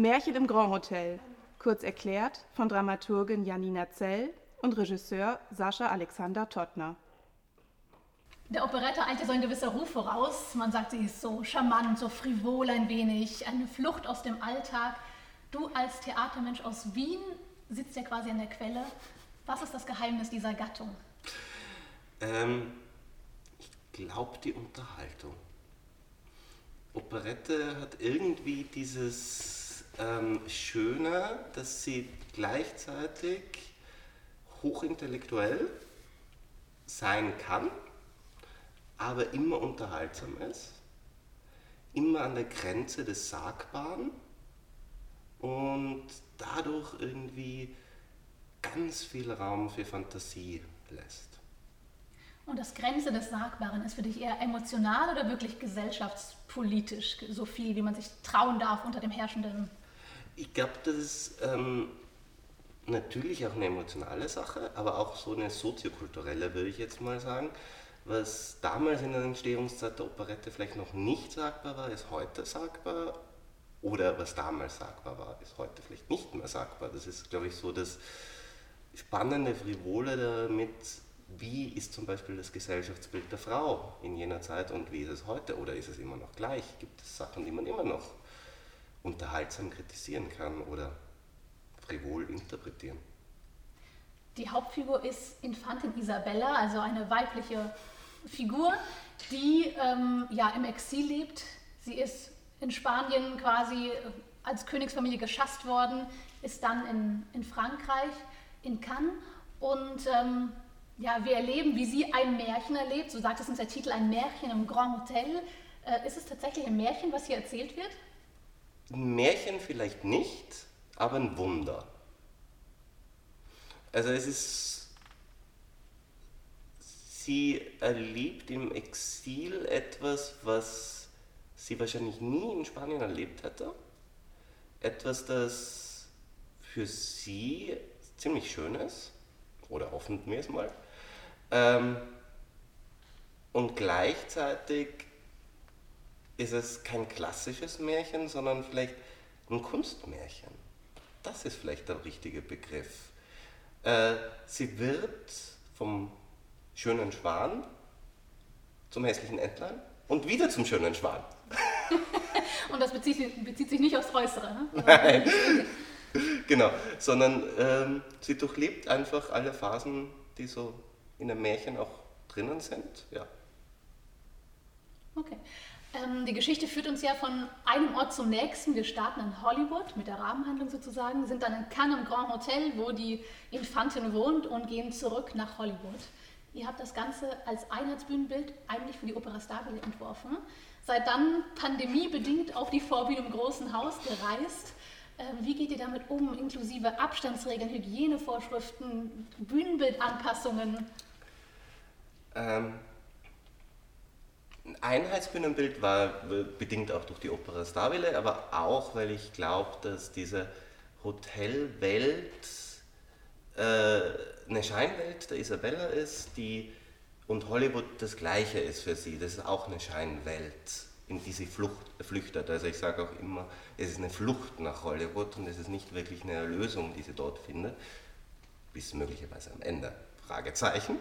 Märchen im Grand Hotel, kurz erklärt von Dramaturgin Janina Zell und Regisseur Sascha Alexander Tottner. Der Operette eilte so ein gewisser Ruf voraus. Man sagt, sie ist so charmant, so frivol ein wenig, eine Flucht aus dem Alltag. Du als Theatermensch aus Wien sitzt ja quasi an der Quelle. Was ist das Geheimnis dieser Gattung? Ähm, ich glaube die Unterhaltung. Operette hat irgendwie dieses ähm, Schöne, dass sie gleichzeitig hochintellektuell sein kann, aber immer unterhaltsam ist, immer an der Grenze des Sagbaren und dadurch irgendwie ganz viel Raum für Fantasie lässt. Und das Grenze des Sagbaren ist für dich eher emotional oder wirklich gesellschaftspolitisch, so viel, wie man sich trauen darf unter dem herrschenden? Ich glaube, das ist ähm, natürlich auch eine emotionale Sache, aber auch so eine soziokulturelle, würde ich jetzt mal sagen. Was damals in der Entstehungszeit der Operette vielleicht noch nicht sagbar war, ist heute sagbar. Oder was damals sagbar war, ist heute vielleicht nicht mehr sagbar. Das ist, glaube ich, so das spannende, frivole damit, wie ist zum Beispiel das Gesellschaftsbild der Frau in jener Zeit und wie ist es heute oder ist es immer noch gleich? Gibt es Sachen, die man immer noch unterhaltsam kritisieren kann oder frivol interpretieren? Die Hauptfigur ist Infantin Isabella, also eine weibliche Figur, die ähm, ja, im Exil lebt. Sie ist in Spanien quasi als Königsfamilie geschasst worden, ist dann in, in Frankreich, in Cannes und ähm, ja, wir erleben, wie sie ein Märchen erlebt. So sagt es uns der Titel, ein Märchen im Grand Hotel. Äh, ist es tatsächlich ein Märchen, was hier erzählt wird? Ein Märchen vielleicht nicht, aber ein Wunder. Also es ist, sie erlebt im Exil etwas, was sie wahrscheinlich nie in Spanien erlebt hätte. Etwas, das für sie ziemlich schön ist, oder hoffen wir es mal. Ähm, und gleichzeitig ist es kein klassisches Märchen, sondern vielleicht ein Kunstmärchen. Das ist vielleicht der richtige Begriff. Äh, sie wird vom schönen Schwan zum hässlichen Entlein und wieder zum schönen Schwan. und das bezieht, bezieht, sich nicht aufs Äußere, ne? Nein. genau, sondern ähm, sie durchlebt einfach alle Phasen, die so in einem Märchen auch drinnen sind. Ja. Okay. Ähm, die Geschichte führt uns ja von einem Ort zum nächsten. Wir starten in Hollywood mit der Rahmenhandlung sozusagen, sind dann in Cannes im Grand Hotel, wo die Infantin wohnt und gehen zurück nach Hollywood. Ihr habt das Ganze als Einheitsbühnenbild eigentlich für die Opera Stabile entworfen. Seid dann pandemiebedingt auf die Vorbühne im Großen Haus gereist. Ähm, wie geht ihr damit um, inklusive Abstandsregeln, Hygienevorschriften, Bühnenbildanpassungen? Ähm, Einheitsbühnenbild war bedingt auch durch die Opera Stabile, aber auch, weil ich glaube, dass diese Hotelwelt äh, eine Scheinwelt der Isabella ist, die und Hollywood das Gleiche ist für sie. Das ist auch eine Scheinwelt, in die sie Flucht, flüchtet. Also ich sage auch immer, es ist eine Flucht nach Hollywood und es ist nicht wirklich eine Erlösung, die sie dort findet, bis möglicherweise am Ende. Fragezeichen.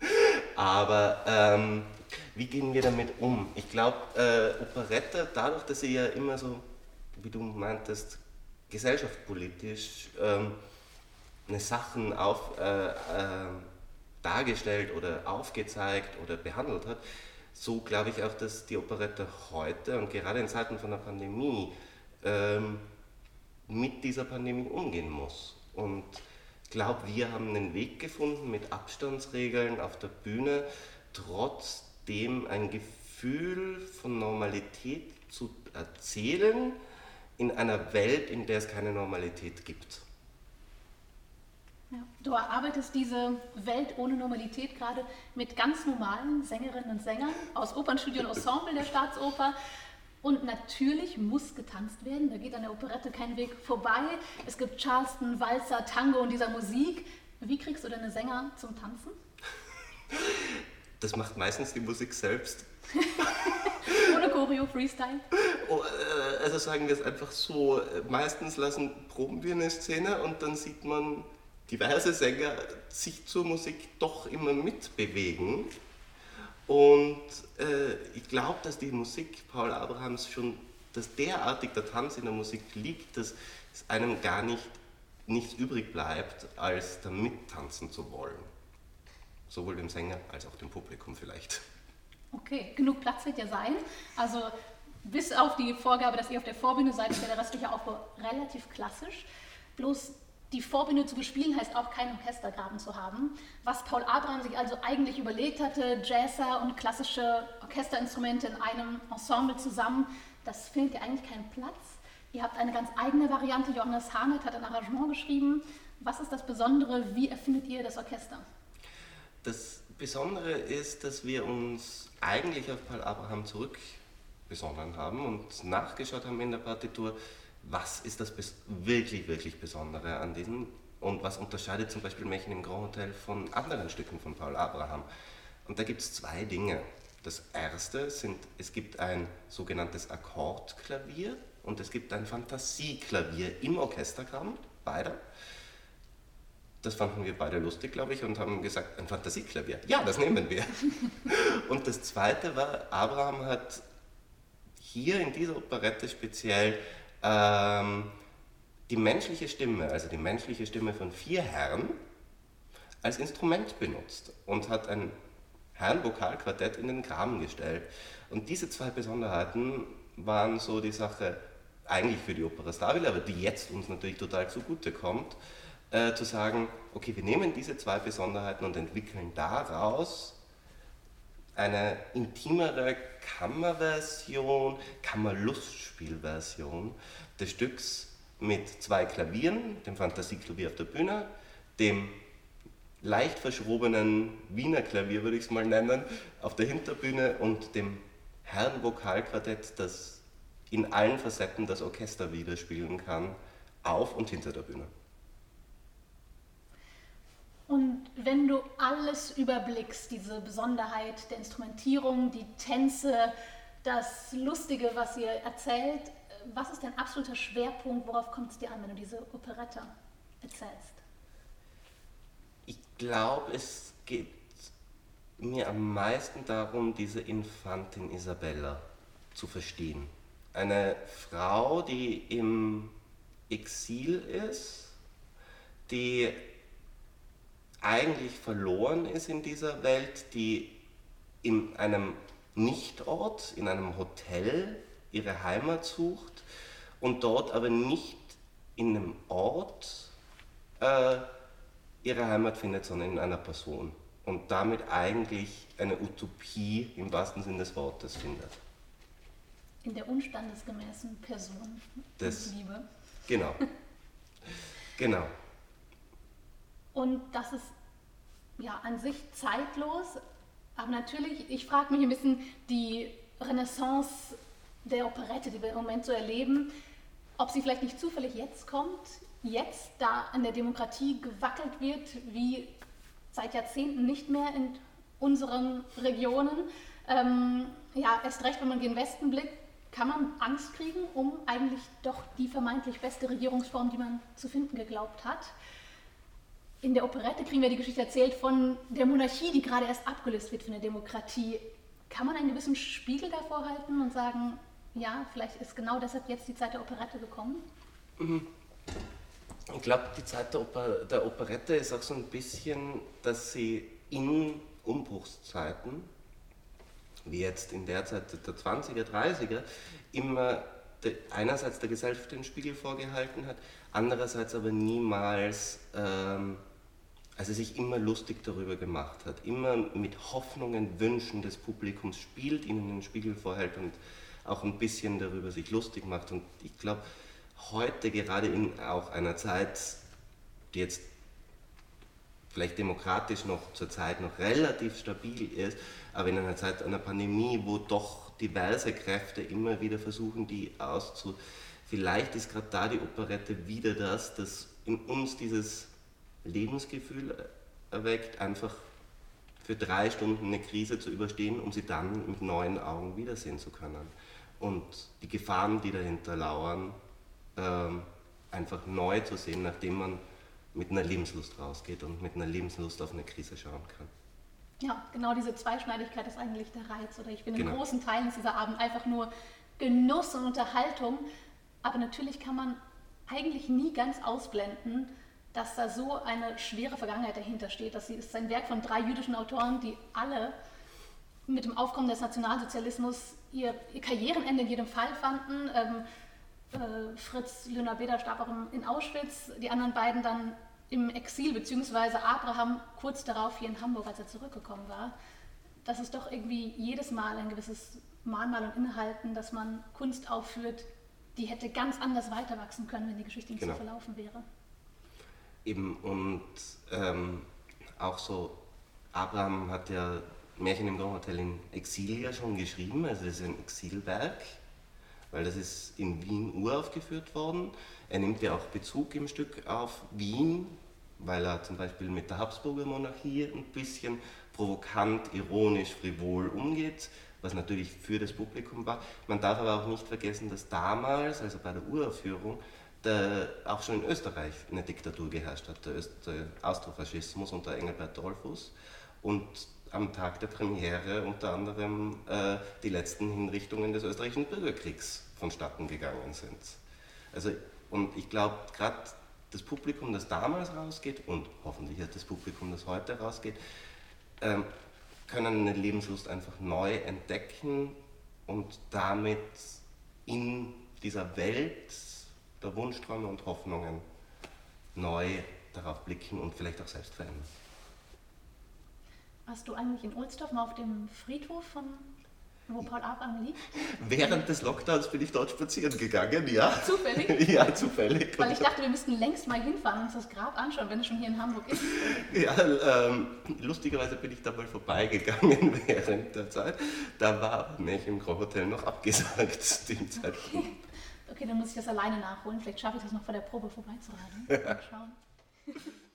Aber ähm, wie gehen wir damit um? Ich glaube, äh, Operette, dadurch, dass sie ja immer so, wie du meintest, gesellschaftspolitisch ähm, eine Sachen auf, äh, äh, dargestellt oder aufgezeigt oder behandelt hat, so glaube ich auch, dass die Operette heute und gerade in Zeiten von der Pandemie ähm, mit dieser Pandemie umgehen muss. Und ich glaube, wir haben einen Weg gefunden mit Abstandsregeln auf der Bühne, trotzdem ein Gefühl von Normalität zu erzählen in einer Welt, in der es keine Normalität gibt. Ja, du erarbeitest diese Welt ohne Normalität gerade mit ganz normalen Sängerinnen und Sängern aus Opernstudio und Ensemble der Staatsoper. Und natürlich muss getanzt werden, da geht an der Operette kein Weg vorbei. Es gibt Charleston, Walzer, Tango und dieser Musik. Wie kriegst du deine Sänger zum Tanzen? Das macht meistens die Musik selbst. Ohne Choreo, Freestyle? Oh, äh, also sagen wir es einfach so, meistens lassen proben wir eine Szene und dann sieht man diverse Sänger sich zur Musik doch immer mitbewegen. Und äh, ich glaube, dass die Musik Paul Abrahams schon, dass derartig der Tanz in der Musik liegt, dass es einem gar nicht nichts übrig bleibt, als da mittanzen zu wollen. Sowohl dem Sänger als auch dem Publikum vielleicht. Okay, genug Platz wird ja sein. Also bis auf die Vorgabe, dass ihr auf der Vorbühne seid, ist der restliche Aufbau relativ klassisch. Bloß die Vorbühne zu bespielen heißt auch keinen Orchestergraben zu haben. Was Paul Abraham sich also eigentlich überlegt hatte, Jazzer und klassische Orchesterinstrumente in einem Ensemble zusammen, das findet ja eigentlich keinen Platz. Ihr habt eine ganz eigene Variante, Johannes Harnet hat ein Arrangement geschrieben. Was ist das Besondere? Wie erfindet ihr das Orchester? Das Besondere ist, dass wir uns eigentlich auf Paul Abraham zurückbesonnen haben und nachgeschaut haben in der Partitur, was ist das wirklich, wirklich Besondere an diesem und was unterscheidet zum Beispiel Märchen im Grand Hotel von anderen Stücken von Paul Abraham. Und da gibt es zwei Dinge. Das erste sind, es gibt ein sogenanntes Akkordklavier und es gibt ein Fantasieklavier im Orchestergramm, beide. Das fanden wir beide lustig, glaube ich, und haben gesagt, ein Fantasieklavier. Ja, das nehmen wir. und das zweite war, Abraham hat hier in dieser Operette speziell ähm, die menschliche Stimme, also die menschliche Stimme von vier Herren, als Instrument benutzt und hat ein Herrenvokalquartett in den Graben gestellt. Und diese zwei Besonderheiten waren so die Sache eigentlich für die Opera Stabile, aber die jetzt uns natürlich total zugute kommt, äh, zu sagen, okay, wir nehmen diese zwei Besonderheiten und entwickeln daraus eine intimere Kammerversion, Kammerlustspielversion des Stücks mit zwei Klavieren, dem Fantasieklavier auf der Bühne, dem leicht verschrobenen Wiener Klavier, würde ich es mal nennen, auf der Hinterbühne und dem Herrenvokalquartett, das in allen Facetten das Orchester widerspiegeln kann, auf und hinter der Bühne. Und wenn du alles überblickst, diese Besonderheit der Instrumentierung, die Tänze, das Lustige, was ihr erzählt, was ist dein absoluter Schwerpunkt? Worauf kommt es dir an, wenn du diese Operette erzählst? Ich glaube, es geht mir am meisten darum, diese Infantin Isabella zu verstehen. Eine Frau, die im Exil ist, die eigentlich verloren ist in dieser Welt, die in einem Nichtort, in einem Hotel ihre Heimat sucht und dort aber nicht in einem Ort äh, ihre Heimat findet, sondern in einer Person und damit eigentlich eine Utopie im wahrsten Sinne des Wortes findet. In der unstandesgemäßen Person des Liebe. Genau. genau. Und das ist ja an sich zeitlos, aber natürlich, ich frage mich ein bisschen, die Renaissance der Operette, die wir im Moment so erleben, ob sie vielleicht nicht zufällig jetzt kommt, jetzt, da an der Demokratie gewackelt wird, wie seit Jahrzehnten nicht mehr in unseren Regionen. Ähm, ja, erst recht, wenn man gen Westen blickt, kann man Angst kriegen um eigentlich doch die vermeintlich beste Regierungsform, die man zu finden geglaubt hat. In der Operette kriegen wir die Geschichte erzählt von der Monarchie, die gerade erst abgelöst wird von der Demokratie. Kann man einen gewissen Spiegel davor halten und sagen, ja, vielleicht ist genau deshalb jetzt die Zeit der Operette gekommen? Mhm. Ich glaube, die Zeit der, Oper der Operette ist auch so ein bisschen, dass sie in Umbruchszeiten, wie jetzt in der Zeit der 20er, 30er, immer einerseits der Gesellschaft den Spiegel vorgehalten hat, andererseits aber niemals, ähm, also sich immer lustig darüber gemacht hat, immer mit Hoffnungen, Wünschen des Publikums spielt, ihnen den Spiegel vorhält und auch ein bisschen darüber sich lustig macht. Und ich glaube, heute gerade in auch einer Zeit, die jetzt vielleicht demokratisch noch zur Zeit noch relativ stabil ist, aber in einer Zeit einer Pandemie, wo doch diverse Kräfte immer wieder versuchen, die auszu... Vielleicht ist gerade da die Operette wieder das, das in uns dieses Lebensgefühl erweckt, einfach für drei Stunden eine Krise zu überstehen, um sie dann mit neuen Augen wiedersehen zu können. und die Gefahren, die dahinter lauern, ähm, einfach neu zu sehen, nachdem man mit einer Lebenslust rausgeht und mit einer Lebenslust auf eine Krise schauen kann. Ja, genau diese Zweischneidigkeit ist eigentlich der Reiz. Oder ich bin Genau. in großen Teilen dieser Abend einfach nur Genuss und Unterhaltung. Aber natürlich kann man eigentlich nie ganz ausblenden, dass da so eine schwere Vergangenheit dahinter steht. Das ist ein Werk von drei jüdischen Autoren, die alle mit dem Aufkommen des Nationalsozialismus ihr, ihr Karrierenende in jedem Fall fanden. Ähm, äh, Fritz Lüner-Beder starb auch in Auschwitz, die anderen beiden dann im Exil, beziehungsweise Abraham kurz darauf hier in Hamburg, als er zurückgekommen war. Das ist doch irgendwie jedes Mal ein gewisses Mahnmal und Inhalten, dass man Kunst aufführt, die hätte ganz anders weiter wachsen können, wenn die Geschichte nicht Genau. so verlaufen wäre. Eben und ähm, auch so, Abraham hat ja Märchen im Grand Hotel in Exil ja schon geschrieben, also das ist ein Exilwerk, weil das ist in Wien uraufgeführt worden. Er nimmt ja auch Bezug im Stück auf Wien, weil er zum Beispiel mit der Habsburger Monarchie ein bisschen provokant, ironisch, frivol umgeht, was natürlich für das Publikum war. Man darf aber auch nicht vergessen, dass damals, also bei der Uraufführung, der, auch schon in Österreich eine Diktatur geherrscht hat, der, Öst, der Austrofaschismus unter Engelbert Dollfuß. Und am Tag der Premiere unter anderem äh, die letzten Hinrichtungen des österreichischen Bürgerkriegs vonstatten gegangen sind. Also, und ich glaube, gerade das Publikum, das damals rausgeht und hoffentlich das Publikum, das heute rausgeht, ähm, können eine Lebenslust einfach neu entdecken und damit in dieser Welt der Wunschträume und Hoffnungen neu darauf blicken und vielleicht auch selbst verändern. Warst du eigentlich in Ohlsdorf mal auf dem Friedhof von wo Paul Abraham liegt? Während des Lockdowns bin ich dort spazieren gegangen, ja. Zufällig? Ja, zufällig. Weil ich dachte, wir müssten längst mal hinfahren und uns das Grab anschauen, wenn es schon hier in Hamburg ist. Ja, ähm, lustigerweise bin ich da mal vorbeigegangen während der Zeit. Da war aber Märchen im Hotel noch abgesagt zu dem Zeitpunkt. Okay, dann muss ich das alleine nachholen. Vielleicht schaffe ich das noch vor der Probe vorbeizureiten. Mal schauen.